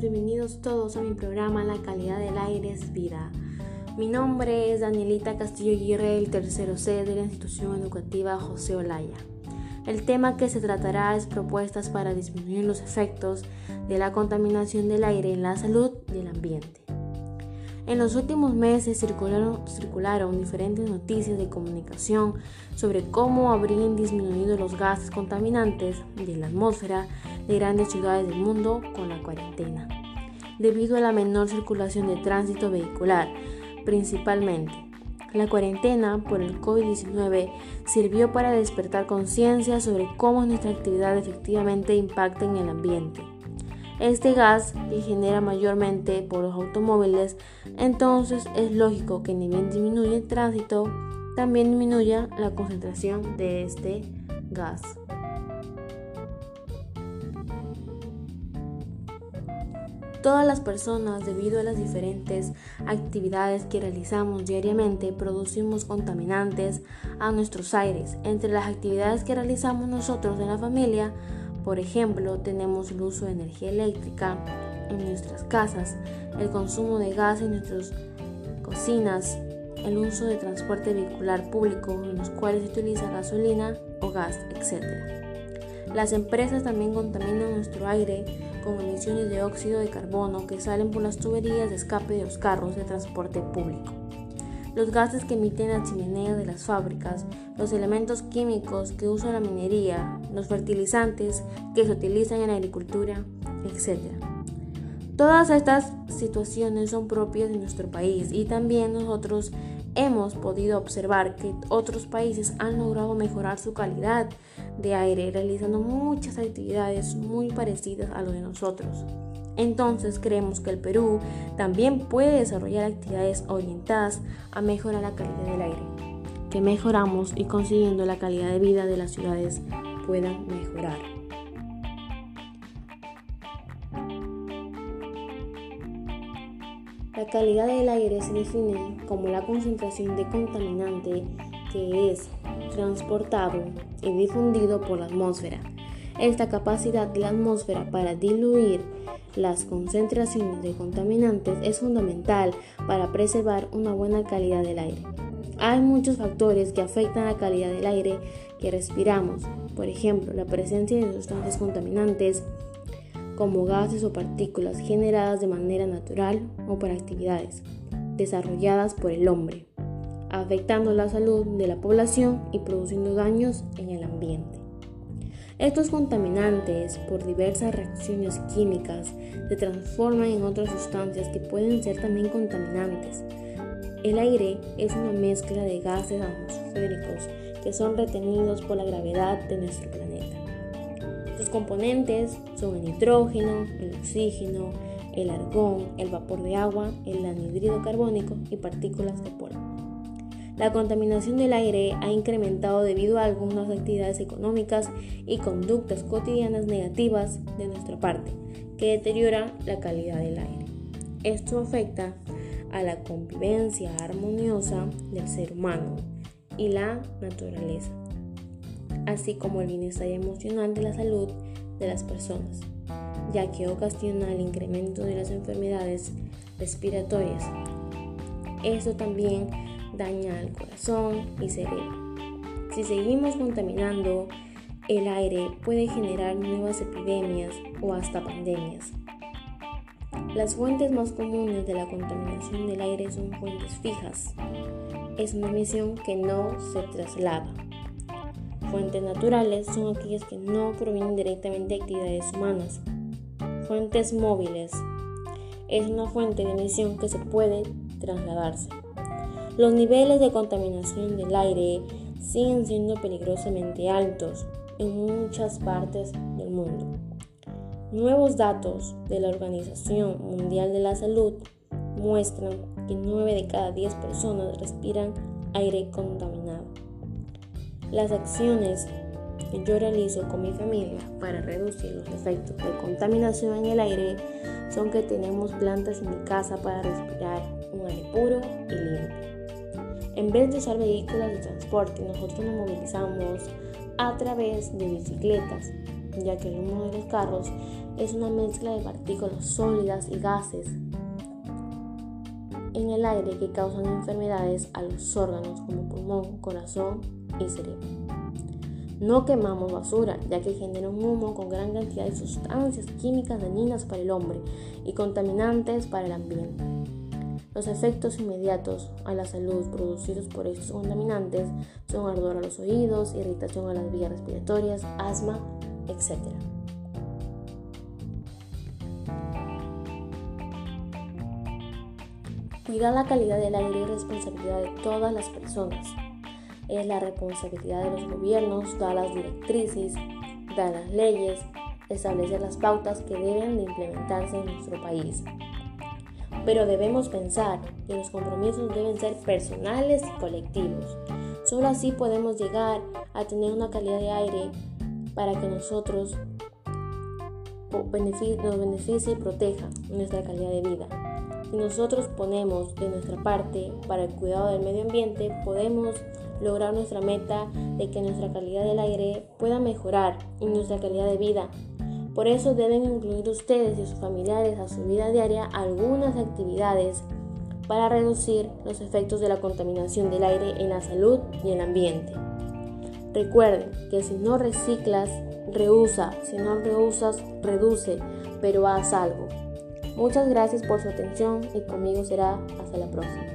bienvenidos todos a mi programa La calidad del aire es vida. Mi nombre es Danielita Castillo Aguirre, el tercero C de la institución educativa José Olaya. El tema que se tratará es propuestas para disminuir los efectos de la contaminación del aire en la salud del ambiente. En los últimos meses circularon, circularon, diferentes noticias de comunicación sobre cómo habrían disminuido los gases contaminantes de la atmósfera de grandes ciudades del mundo con la cuarentena, debido a la menor circulación de tránsito vehicular, principalmente. La cuarentena por el COVID-19 sirvió para despertar conciencia sobre cómo nuestra actividad efectivamente impacta en el ambiente. Este gas se genera mayormente por los automóviles, entonces es lógico que ni bien disminuye el tránsito, también disminuya la concentración de este gas. Todas las personas, debido a las diferentes actividades que realizamos diariamente, producimos contaminantes a nuestros aires. Entre las actividades que realizamos nosotros en la familia, por ejemplo, tenemos el uso de energía eléctrica en nuestras casas, el consumo de gas en nuestras cocinas, el uso de transporte vehicular público en los cuales se utiliza gasolina o gas, etc. Las empresas también contaminan nuestro aire con emisiones de óxido de carbono que salen por las tuberías de escape de los carros de transporte público. Los gases que emiten las chimeneas de las fábricas, los elementos químicos que usa la minería, los fertilizantes que se utilizan en la agricultura, etc. Todas estas situaciones son propias de nuestro país y también nosotros hemos podido observar que otros países han logrado mejorar su calidad de aire realizando muchas actividades muy parecidas a lo de nosotros. Entonces creemos que el Perú también puede desarrollar actividades orientadas a mejorar la calidad del aire, que mejoramos y consiguiendo la calidad de vida de las ciudades puedan mejorar. La calidad del aire se define como la concentración de contaminante que es transportado y difundido por la atmósfera. Esta capacidad de la atmósfera para diluir las concentraciones de contaminantes es fundamental para preservar una buena calidad del aire. Hay muchos factores que afectan la calidad del aire que respiramos, por ejemplo, la presencia de sustancias contaminantes como gases o partículas generadas de manera natural o por actividades desarrolladas por el hombre afectando la salud de la población y produciendo daños en el ambiente. Estos contaminantes, por diversas reacciones químicas, se transforman en otras sustancias que pueden ser también contaminantes. El aire es una mezcla de gases atmosféricos que son retenidos por la gravedad de nuestro planeta. Sus componentes son el nitrógeno, el oxígeno, el argón, el vapor de agua, el anhídrido carbónico y partículas de polvo. La contaminación del aire ha incrementado debido a algunas actividades económicas y conductas cotidianas negativas de nuestra parte, que deterioran la calidad del aire. Esto afecta a la convivencia armoniosa del ser humano y la naturaleza, así como el bienestar emocional de la salud de las personas, ya que ocasiona el incremento de las enfermedades respiratorias. Esto también daña al corazón y cerebro. Si seguimos contaminando el aire puede generar nuevas epidemias o hasta pandemias. Las fuentes más comunes de la contaminación del aire son fuentes fijas. Es una emisión que no se traslada. Fuentes naturales son aquellas que no provienen directamente de actividades humanas. Fuentes móviles es una fuente de emisión que se puede trasladarse. Los niveles de contaminación del aire siguen siendo peligrosamente altos en muchas partes del mundo. Nuevos datos de la Organización Mundial de la Salud muestran que 9 de cada 10 personas respiran aire contaminado. Las acciones que yo realizo con mi familia para reducir los efectos de contaminación en el aire son que tenemos plantas en mi casa para respirar un aire puro y. En vez de usar vehículos de transporte, nosotros nos movilizamos a través de bicicletas, ya que el humo de los carros es una mezcla de partículas sólidas y gases en el aire que causan enfermedades a los órganos como pulmón, corazón y cerebro. No quemamos basura, ya que genera un humo con gran cantidad de sustancias químicas dañinas para el hombre y contaminantes para el ambiente. Los efectos inmediatos a la salud producidos por estos contaminantes son ardor a los oídos, irritación a las vías respiratorias, asma, etc. Cuidar la calidad del aire es responsabilidad de todas las personas. Es la responsabilidad de los gobiernos dar las directrices, dar las leyes, establecer las pautas que deben de implementarse en nuestro país. Pero debemos pensar que los compromisos deben ser personales y colectivos. Solo así podemos llegar a tener una calidad de aire para que nosotros nos beneficie y proteja nuestra calidad de vida. Si nosotros ponemos de nuestra parte para el cuidado del medio ambiente, podemos lograr nuestra meta de que nuestra calidad del aire pueda mejorar y nuestra calidad de vida. Por eso deben incluir ustedes y sus familiares a su vida diaria algunas actividades para reducir los efectos de la contaminación del aire en la salud y el ambiente. Recuerden que si no reciclas, reusa, si no reusas, reduce, pero haz algo. Muchas gracias por su atención y conmigo será hasta la próxima.